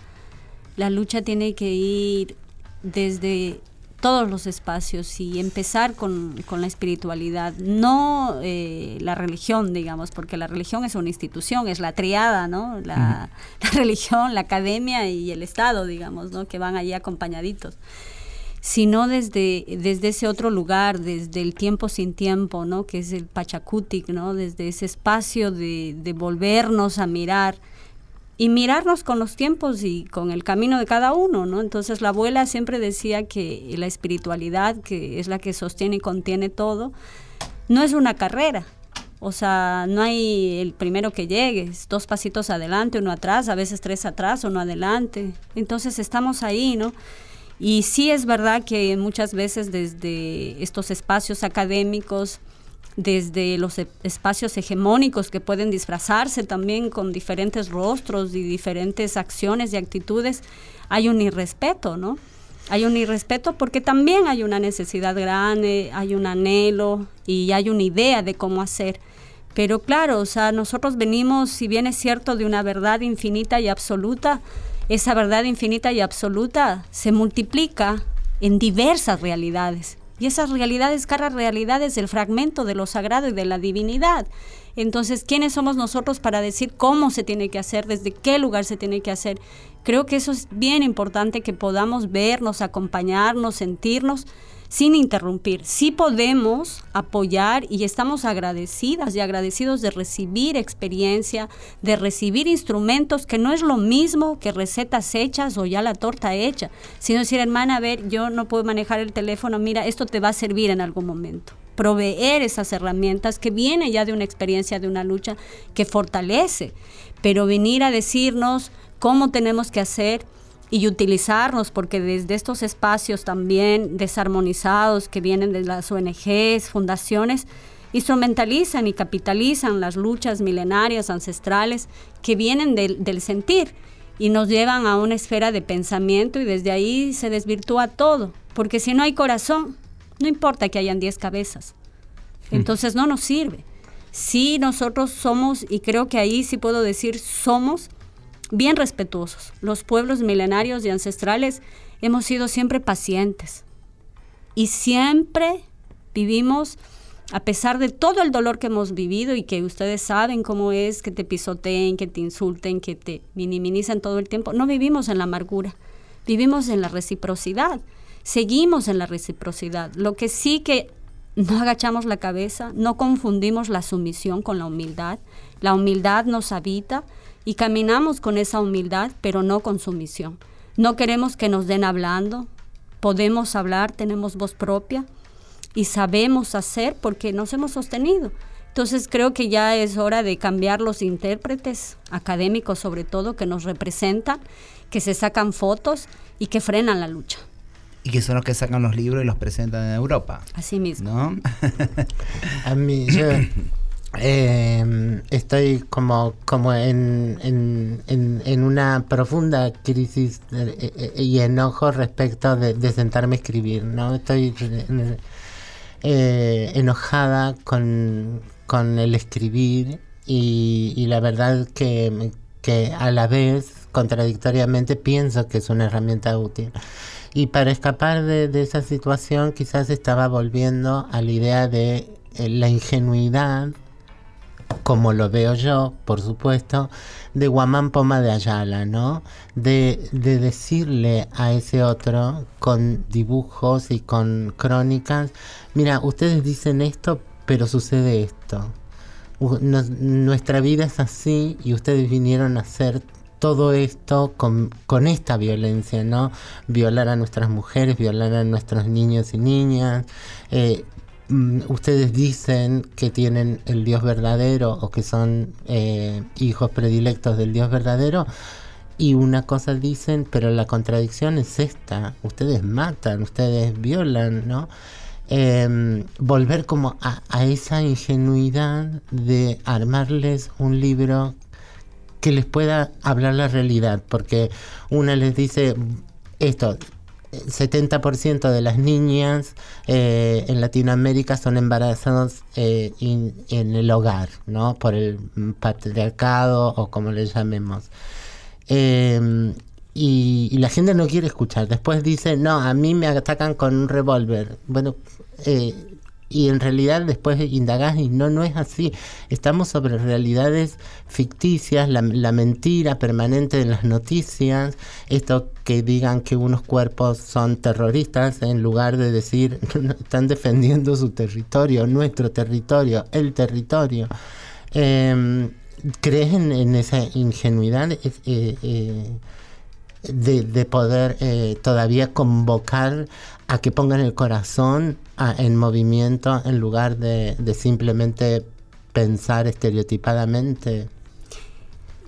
la lucha tiene que ir desde todos los espacios y empezar con, la espiritualidad, no eh, la religión, digamos, porque la religión es una institución, es la triada, ¿no? La, (laughs) la religión, la academia y el Estado, digamos, ¿no? Que van allí acompañaditos sino desde, desde ese otro lugar, desde el tiempo sin tiempo, ¿no? que es el Pachacutic, ¿no? desde ese espacio de, volvernos a mirar y mirarnos con los tiempos y con el camino de cada uno, ¿no? Entonces la abuela siempre decía que la espiritualidad, que es la que sostiene y contiene todo, no es una carrera. O sea, no hay el primero que llegue, dos pasitos adelante, uno atrás, a veces tres atrás, uno adelante. Entonces estamos ahí, ¿no? Y sí es verdad que muchas veces desde estos espacios académicos desde los e- espacios hegemónicos que pueden disfrazarse también con diferentes rostros y diferentes acciones y actitudes, hay un irrespeto, ¿no? Hay un irrespeto porque también hay una necesidad grande, hay un anhelo y hay una idea de cómo hacer. Pero claro, o sea, nosotros venimos, si bien es cierto, de una verdad infinita y absoluta, esa verdad infinita y absoluta se multiplica en diversas realidades. Y esas realidades, cada realidad es el fragmento de lo sagrado y de la divinidad. Entonces, ¿quiénes somos nosotros para decir cómo se tiene que hacer, desde qué lugar se tiene que hacer? Creo que eso es bien importante que podamos vernos, acompañarnos, sentirnos sin interrumpir. Sí podemos apoyar y estamos agradecidas y agradecidos de recibir experiencia, de recibir instrumentos que no es lo mismo que recetas hechas o ya la torta hecha, sino decir, hermana, a ver, yo no puedo manejar el teléfono, mira, esto te va a servir en algún momento. Proveer esas herramientas que viene ya de una experiencia, de una lucha que fortalece, pero venir a decirnos cómo tenemos que hacer y utilizarnos, porque desde estos espacios también desarmonizados que vienen de las ONGs, fundaciones, instrumentalizan y capitalizan las luchas milenarias, ancestrales, que vienen del, del sentir y nos llevan a una esfera de pensamiento y desde ahí se desvirtúa todo, porque si no hay corazón, no importa que hayan 10 cabezas, entonces no nos sirve. Si nosotros somos, y creo que ahí sí puedo decir, somos bien respetuosos. Los pueblos milenarios y ancestrales hemos sido siempre pacientes y siempre vivimos, a pesar de todo el dolor que hemos vivido y que ustedes saben cómo es que te pisoteen, que te insulten, que te minimizan todo el tiempo, no vivimos en la amargura, vivimos en la reciprocidad, seguimos en la reciprocidad. Lo que sí que no agachamos la cabeza, no confundimos la sumisión con la humildad, la humildad nos habita y caminamos con esa humildad, pero no con sumisión. No queremos que nos den hablando, podemos hablar, tenemos voz propia y sabemos hacer porque nos hemos sostenido. Entonces creo que ya es hora de cambiar los intérpretes académicos sobre todo que nos representan, que se sacan fotos y que frenan la lucha. Y que son los que sacan los libros y los presentan en Europa. Así mismo. ¿No? A mí, yo eh, estoy como, como en, en, en, una profunda crisis eh, eh, y enojo respecto de, sentarme a escribir, ¿no? Estoy eh, enojada con, con el escribir y, la verdad que, que a la vez, contradictoriamente, pienso que es una herramienta útil. Y para escapar de, de esa situación quizás estaba volviendo a la idea de la ingenuidad como lo veo yo, por supuesto, de Guamán Poma de Ayala, ¿no? De, de, decirle a ese otro con dibujos y con crónicas, mira, ustedes dicen esto, pero sucede esto. Nuestra vida es así y ustedes vinieron a hacer todo esto con, con, esta violencia, ¿no? Violar a nuestras mujeres, violar a nuestros niños y niñas. Eh, ustedes dicen que tienen el Dios verdadero o que son eh, hijos predilectos del Dios verdadero y una cosa dicen, pero la contradicción es esta, ustedes matan, ustedes violan, ¿no? Eh, volver como a, a, esa ingenuidad de armarles un libro que les pueda hablar la realidad, porque una les dice esto, 70% de las niñas eh, en Latinoamérica son embarazadas eh, en el hogar, ¿no? Por el patriarcado o como le llamemos. Eh, y, y, la gente no quiere escuchar. Después dice, no, a mí me atacan con un revólver. Bueno, y en realidad después indagás y no, no es así. Estamos sobre realidades ficticias, la, la, mentira permanente de las noticias, esto que digan que unos cuerpos son terroristas en lugar de decir (laughs) están defendiendo su territorio, nuestro territorio, el territorio. Eh, ¿Crees en, en, esa ingenuidad? Eh, eh, de, de, poder eh, todavía convocar a que pongan el corazón a, en movimiento en lugar de, de, simplemente pensar estereotipadamente.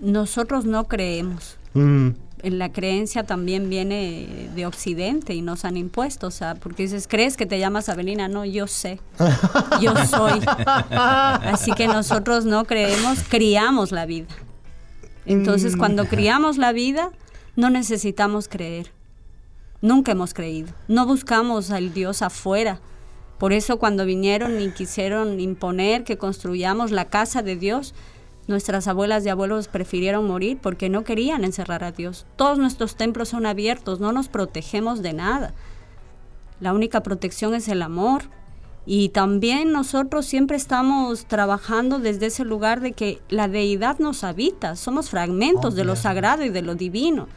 Nosotros no creemos. Mm. la creencia también viene de Occidente y nos han impuesto, o sea, porque dices, ¿crees que te llamas Abelina? No, yo sé, (laughs) yo soy. Así que nosotros no creemos, criamos la vida. Entonces, cuando criamos la vida, no necesitamos creer. Nunca hemos creído. No buscamos al Dios afuera. Por eso cuando vinieron y quisieron imponer que construyamos la casa de Dios, nuestras abuelas y abuelos prefirieron morir porque no querían encerrar a Dios. Todos nuestros templos son abiertos, no nos protegemos de nada. La única protección es el amor. Y también nosotros siempre estamos trabajando desde ese lugar de que la deidad nos habita, somos fragmentos de lo sagrado y de lo divino.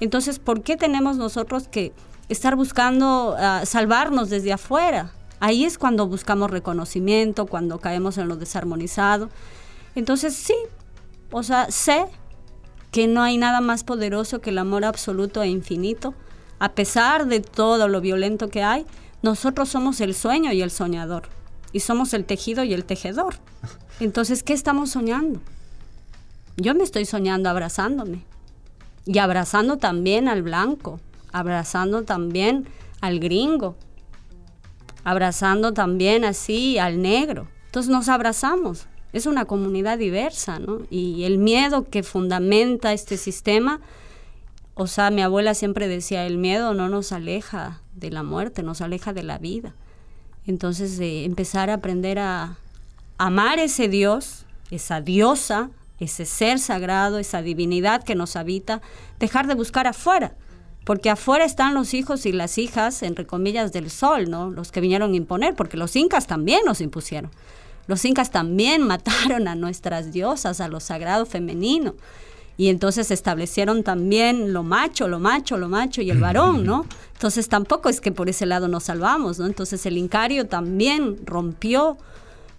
Entonces, ¿por qué tenemos nosotros que estar buscando ah, salvarnos desde afuera? Ahí es cuando buscamos reconocimiento, cuando caemos en lo desarmonizado. Entonces, sí, o sea, sé que no hay nada más poderoso que el amor absoluto e infinito. A pesar de todo lo violento que hay, nosotros somos el sueño y el soñador. Y somos el tejido y el tejedor. Entonces, ¿qué estamos soñando? Yo me estoy soñando abrazándome y abrazando también al blanco, abrazando también al gringo, abrazando también así al negro. Entonces nos abrazamos. Es una comunidad diversa, ¿no? Y el miedo que fundamenta este sistema, o sea, mi abuela siempre decía, el miedo no nos aleja de la muerte, nos aleja de la vida. Entonces, de empezar a aprender a amar ese Dios, esa diosa, ese ser sagrado, esa divinidad que nos habita, dejar de buscar afuera, porque afuera están los hijos y las hijas, entre comillas, del sol, ¿no? Los que vinieron a imponer, porque los incas también nos impusieron. Los incas también (laughs) mataron a nuestras diosas, a lo sagrado femenino. Y entonces establecieron también lo macho, lo macho, lo macho y el varón, ¿no? Entonces tampoco es que por ese lado nos salvamos, ¿no? Entonces el incario también rompió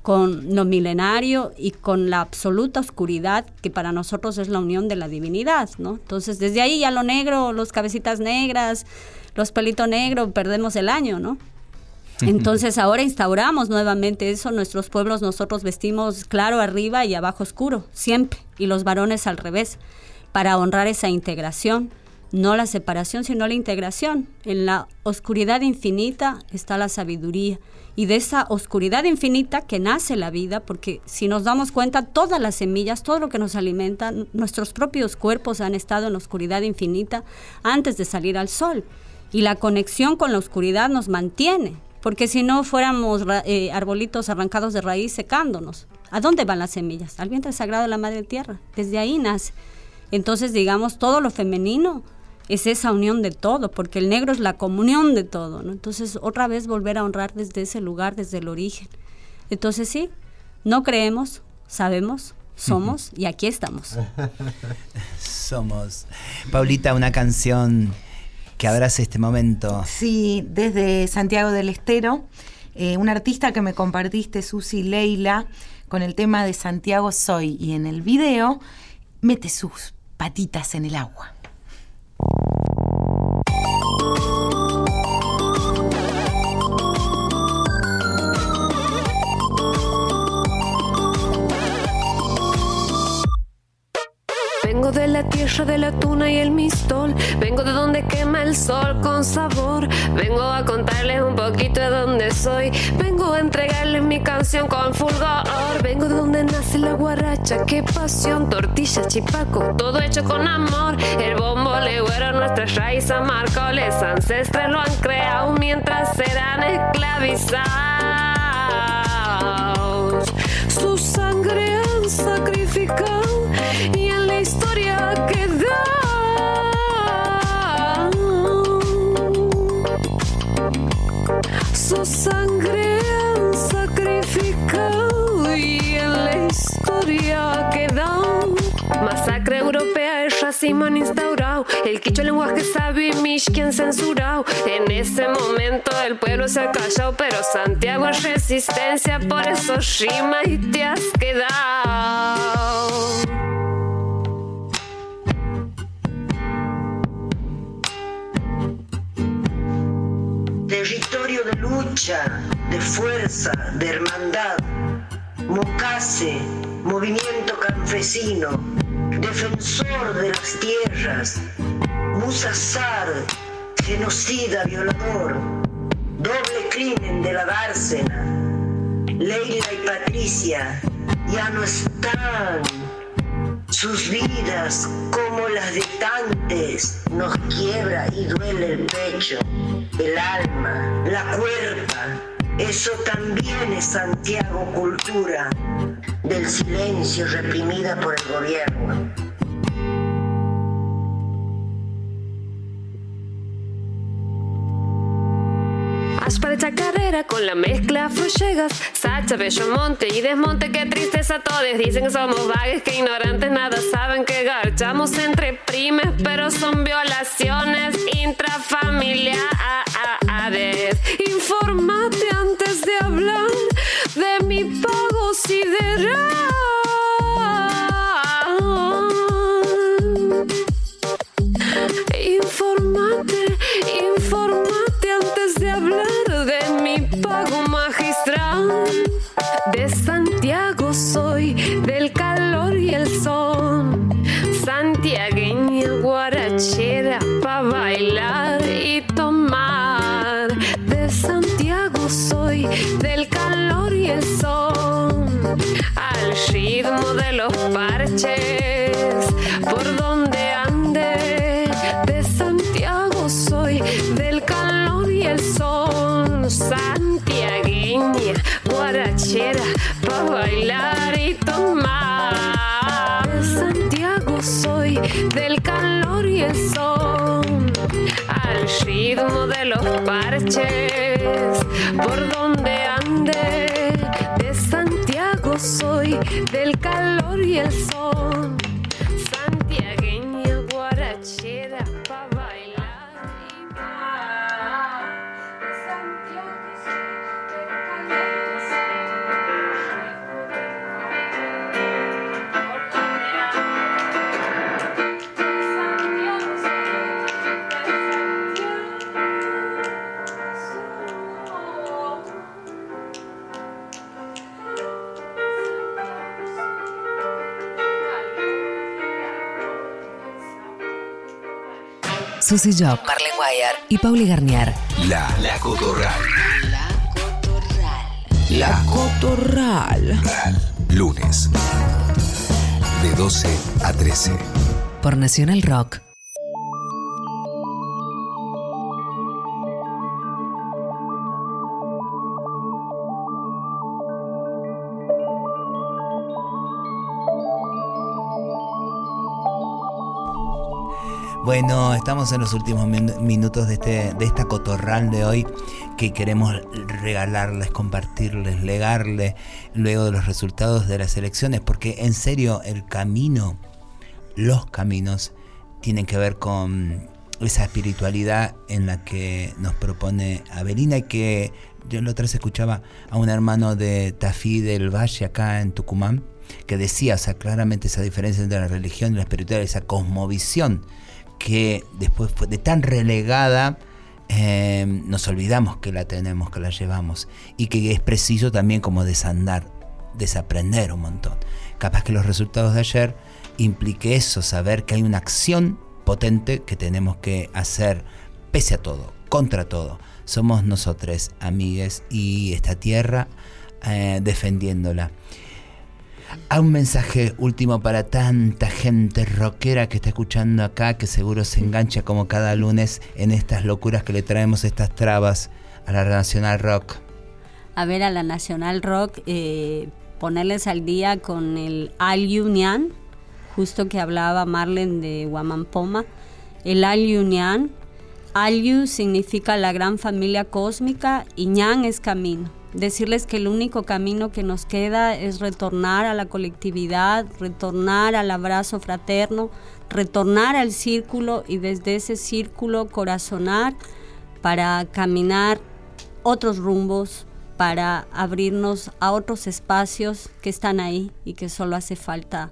con lo milenario y con la absoluta oscuridad que para nosotros es la unión de la divinidad, ¿no? Entonces, desde ahí ya lo negro, los cabecitas negras, los pelitos negros, perdemos el año, ¿no? Entonces ahora instauramos nuevamente eso, nuestros pueblos nosotros vestimos claro arriba y abajo oscuro, siempre, y los varones al revés, para honrar esa integración, no la separación, sino la integración. En la oscuridad infinita está la sabiduría. Y de esa oscuridad infinita que nace la vida, porque si nos damos cuenta, todas las semillas, todo lo que nos alimenta, nuestros propios cuerpos han estado en oscuridad infinita antes de salir al sol. Y la conexión con la oscuridad nos mantiene, porque si no fuéramos eh, arbolitos arrancados de raíz secándonos. ¿A dónde van las semillas? Al vientre sagrado de la Madre Tierra. Desde ahí nace. Entonces, digamos, todo lo femenino es esa unión de todo, porque el negro es la comunión de todo, ¿no? Entonces, otra vez volver a honrar desde ese lugar, desde el origen. Entonces, sí, no creemos, sabemos, somos y aquí estamos. (laughs) somos. Paulita, una canción que abrace este momento. Sí, desde Santiago del Estero, eh, un artista que me compartiste, Susi Leila, con el tema de Santiago Soy, y en el video mete sus patitas en el agua. Vengo de la tierra de la tuna y el mistol. Vengo de donde quema el sol con sabor. Vengo a contarles un poquito de dónde soy. Vengo a entregarles mi canción con fulgor. Vengo de donde nace la guaracha. Qué pasión, tortilla, chipaco. Todo hecho con amor. El bombo legüero, nuestras raíces marcoles. Ancestros lo han creado mientras serán esclavizados. Su sangre han sacrificado han instaurado. El quicho lenguaje sabio y Mishkin censurado. En ese momento el pueblo se ha callado, pero Santiago es resistencia, por eso rima y te has quedado. Territorio de lucha, de fuerza, de hermandad. Mocase, movimiento campesino, defensor de las tierras, Musasar, genocida, violador, doble crimen de la dársena. Leila y Patricia ya no están. Sus vidas, como las de tantes, nos quiebra y duele el pecho, el alma, la cuerpa. Eso también es Santiago Cultura del silencio reprimida por el gobierno. Aspa de chacarrera con la mezcla afro-llegas Sacha, monte y desmonte, qué tristeza todos. Dicen que somos vagues, que ignorantes nada saben Que garchamos entre primes Pero son violaciones intrafamiliares. Informate antes de hablar De mi pago sideral. Informate, informate pago magistral. De Santiago soy, del calor y el sol. Santiagueña guarachera pa' bailar y tomar. De Santiago soy, del calor y el sol. Al ritmo de los parches, por donde ande. De Santiago soy, del calor y el sol. Susy Job, Marlene Guayar y Pauli Garnier. La, la Cotorral. La Cotorral. Lunes. De 12 a 13. Por Nacional Rock. Bueno, estamos en los últimos min- minutos de, este, de esta cotorral de hoy que queremos regalarles, compartirles, legarles luego de los resultados de las elecciones, porque en serio el camino, los caminos, tienen que ver con esa espiritualidad en la que nos propone Avelina y que yo la otra vez escuchaba a un hermano de Tafí del Valle acá en Tucumán que decía, o sea, claramente esa diferencia entre la religión y la espiritualidad, esa cosmovisión que después de tan relegada, eh, nos olvidamos que la tenemos, que la llevamos, y que es preciso también como desandar, desaprender un montón. Capaz que los resultados de ayer implique eso, saber que hay una acción potente que tenemos que hacer pese a todo, contra todo. Somos nosotros, amigues, y esta tierra eh, defendiéndola. Hay un mensaje último para tanta gente rockera que está escuchando acá, que seguro se engancha como cada lunes en estas locuras que le traemos, estas trabas a la Nacional Rock. a ver a la Nacional Rock, eh, ponerles al día con el Aliu Nyan, justo que hablaba Marlen de Guamampoma. El Aliu Nyan, Aliu significa la gran familia cósmica y Nyan es camino. Decirles que el único camino que nos queda es retornar a la colectividad, retornar al abrazo fraterno, retornar al círculo y desde ese círculo corazonar para caminar otros rumbos, para abrirnos a otros espacios que están ahí y que solo hace falta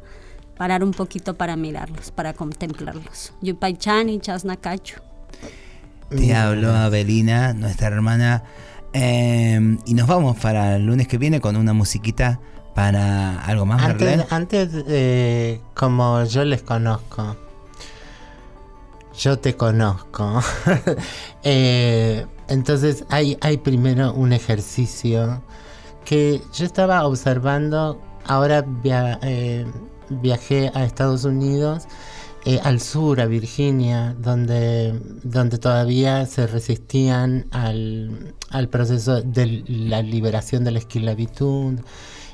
parar un poquito para mirarlos, para contemplarlos. Yupaychan y Chasnacacho. Te habló Avelina, nuestra hermana, eh, y nos vamos para el lunes que viene con una musiquita para algo más. Antes, antes eh, como yo les conozco, yo te conozco. (laughs) Eh, entonces hay, hay primero un ejercicio que yo estaba observando, ahora via- eh, viajé a Estados Unidos, eh, al sur, a Virginia, donde, donde todavía se resistían al, al proceso de la liberación de la esclavitud.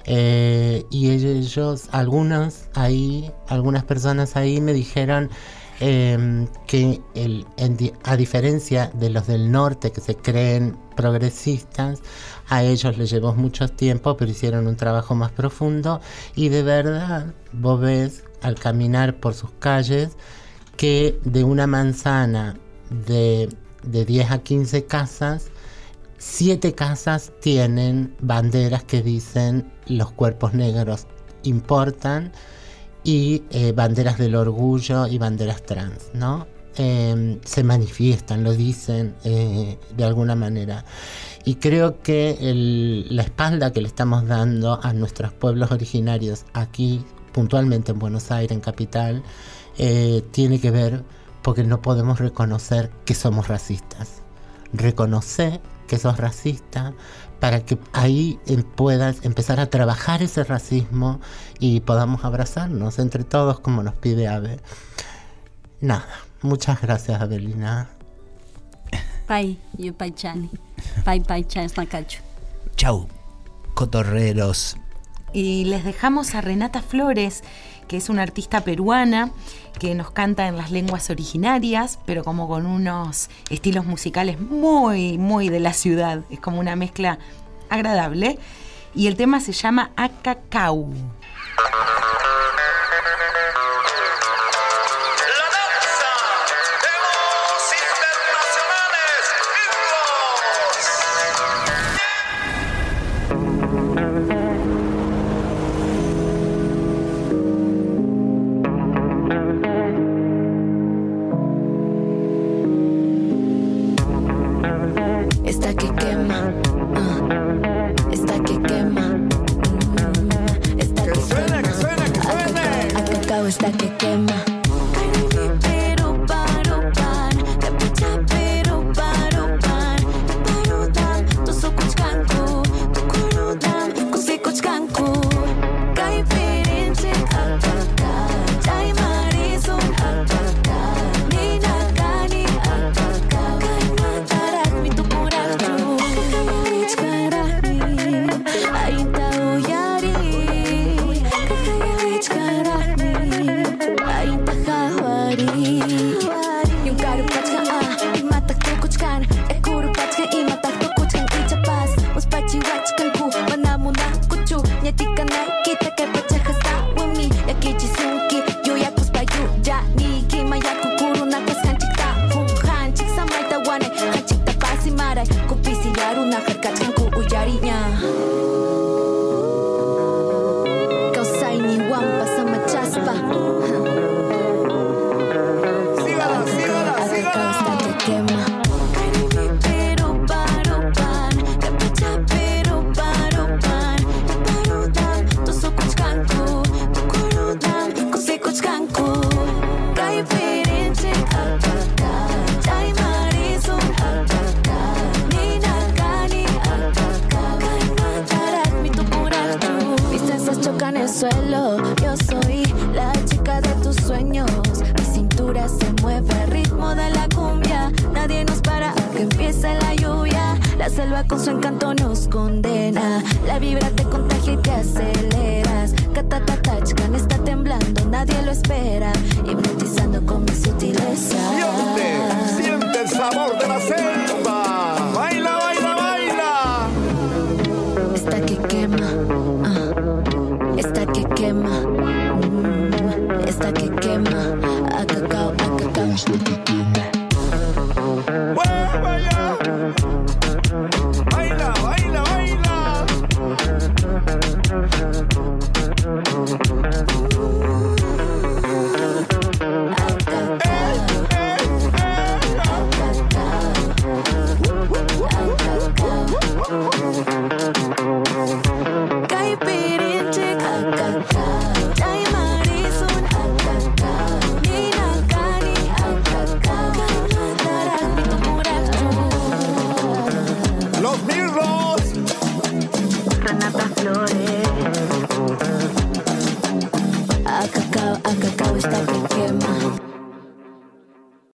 Eh, y ellos, algunos ahí, algunas personas ahí me dijeron eh, que el, a diferencia de los del norte que se creen progresistas, a ellos les llevó mucho tiempo, pero hicieron un trabajo más profundo y de verdad vos ves al caminar por sus calles que de una manzana de, de 10 a 15 casas, siete casas tienen banderas que dicen los cuerpos negros importan y eh, banderas del orgullo y banderas trans, ¿no? Eh, se manifiestan, lo dicen eh, de alguna manera. Y creo que la espalda que le estamos dando a nuestros pueblos originarios aquí, puntualmente en Buenos Aires, en Capital, eh, tiene que ver porque no podemos reconocer que somos racistas. Reconocer que sos racista para que ahí em, puedas empezar a trabajar ese racismo y podamos abrazarnos entre todos como nos pide Ave. Nada, muchas gracias Abelina. Pai, yo pai chani. Pai, pai chani. Chau, cotorreros. Y les dejamos a Renata Flores, que es una artista peruana que nos canta en las lenguas originarias, pero como con unos estilos musicales muy, muy de la ciudad. Es como una mezcla agradable. Y el tema se llama Acacau.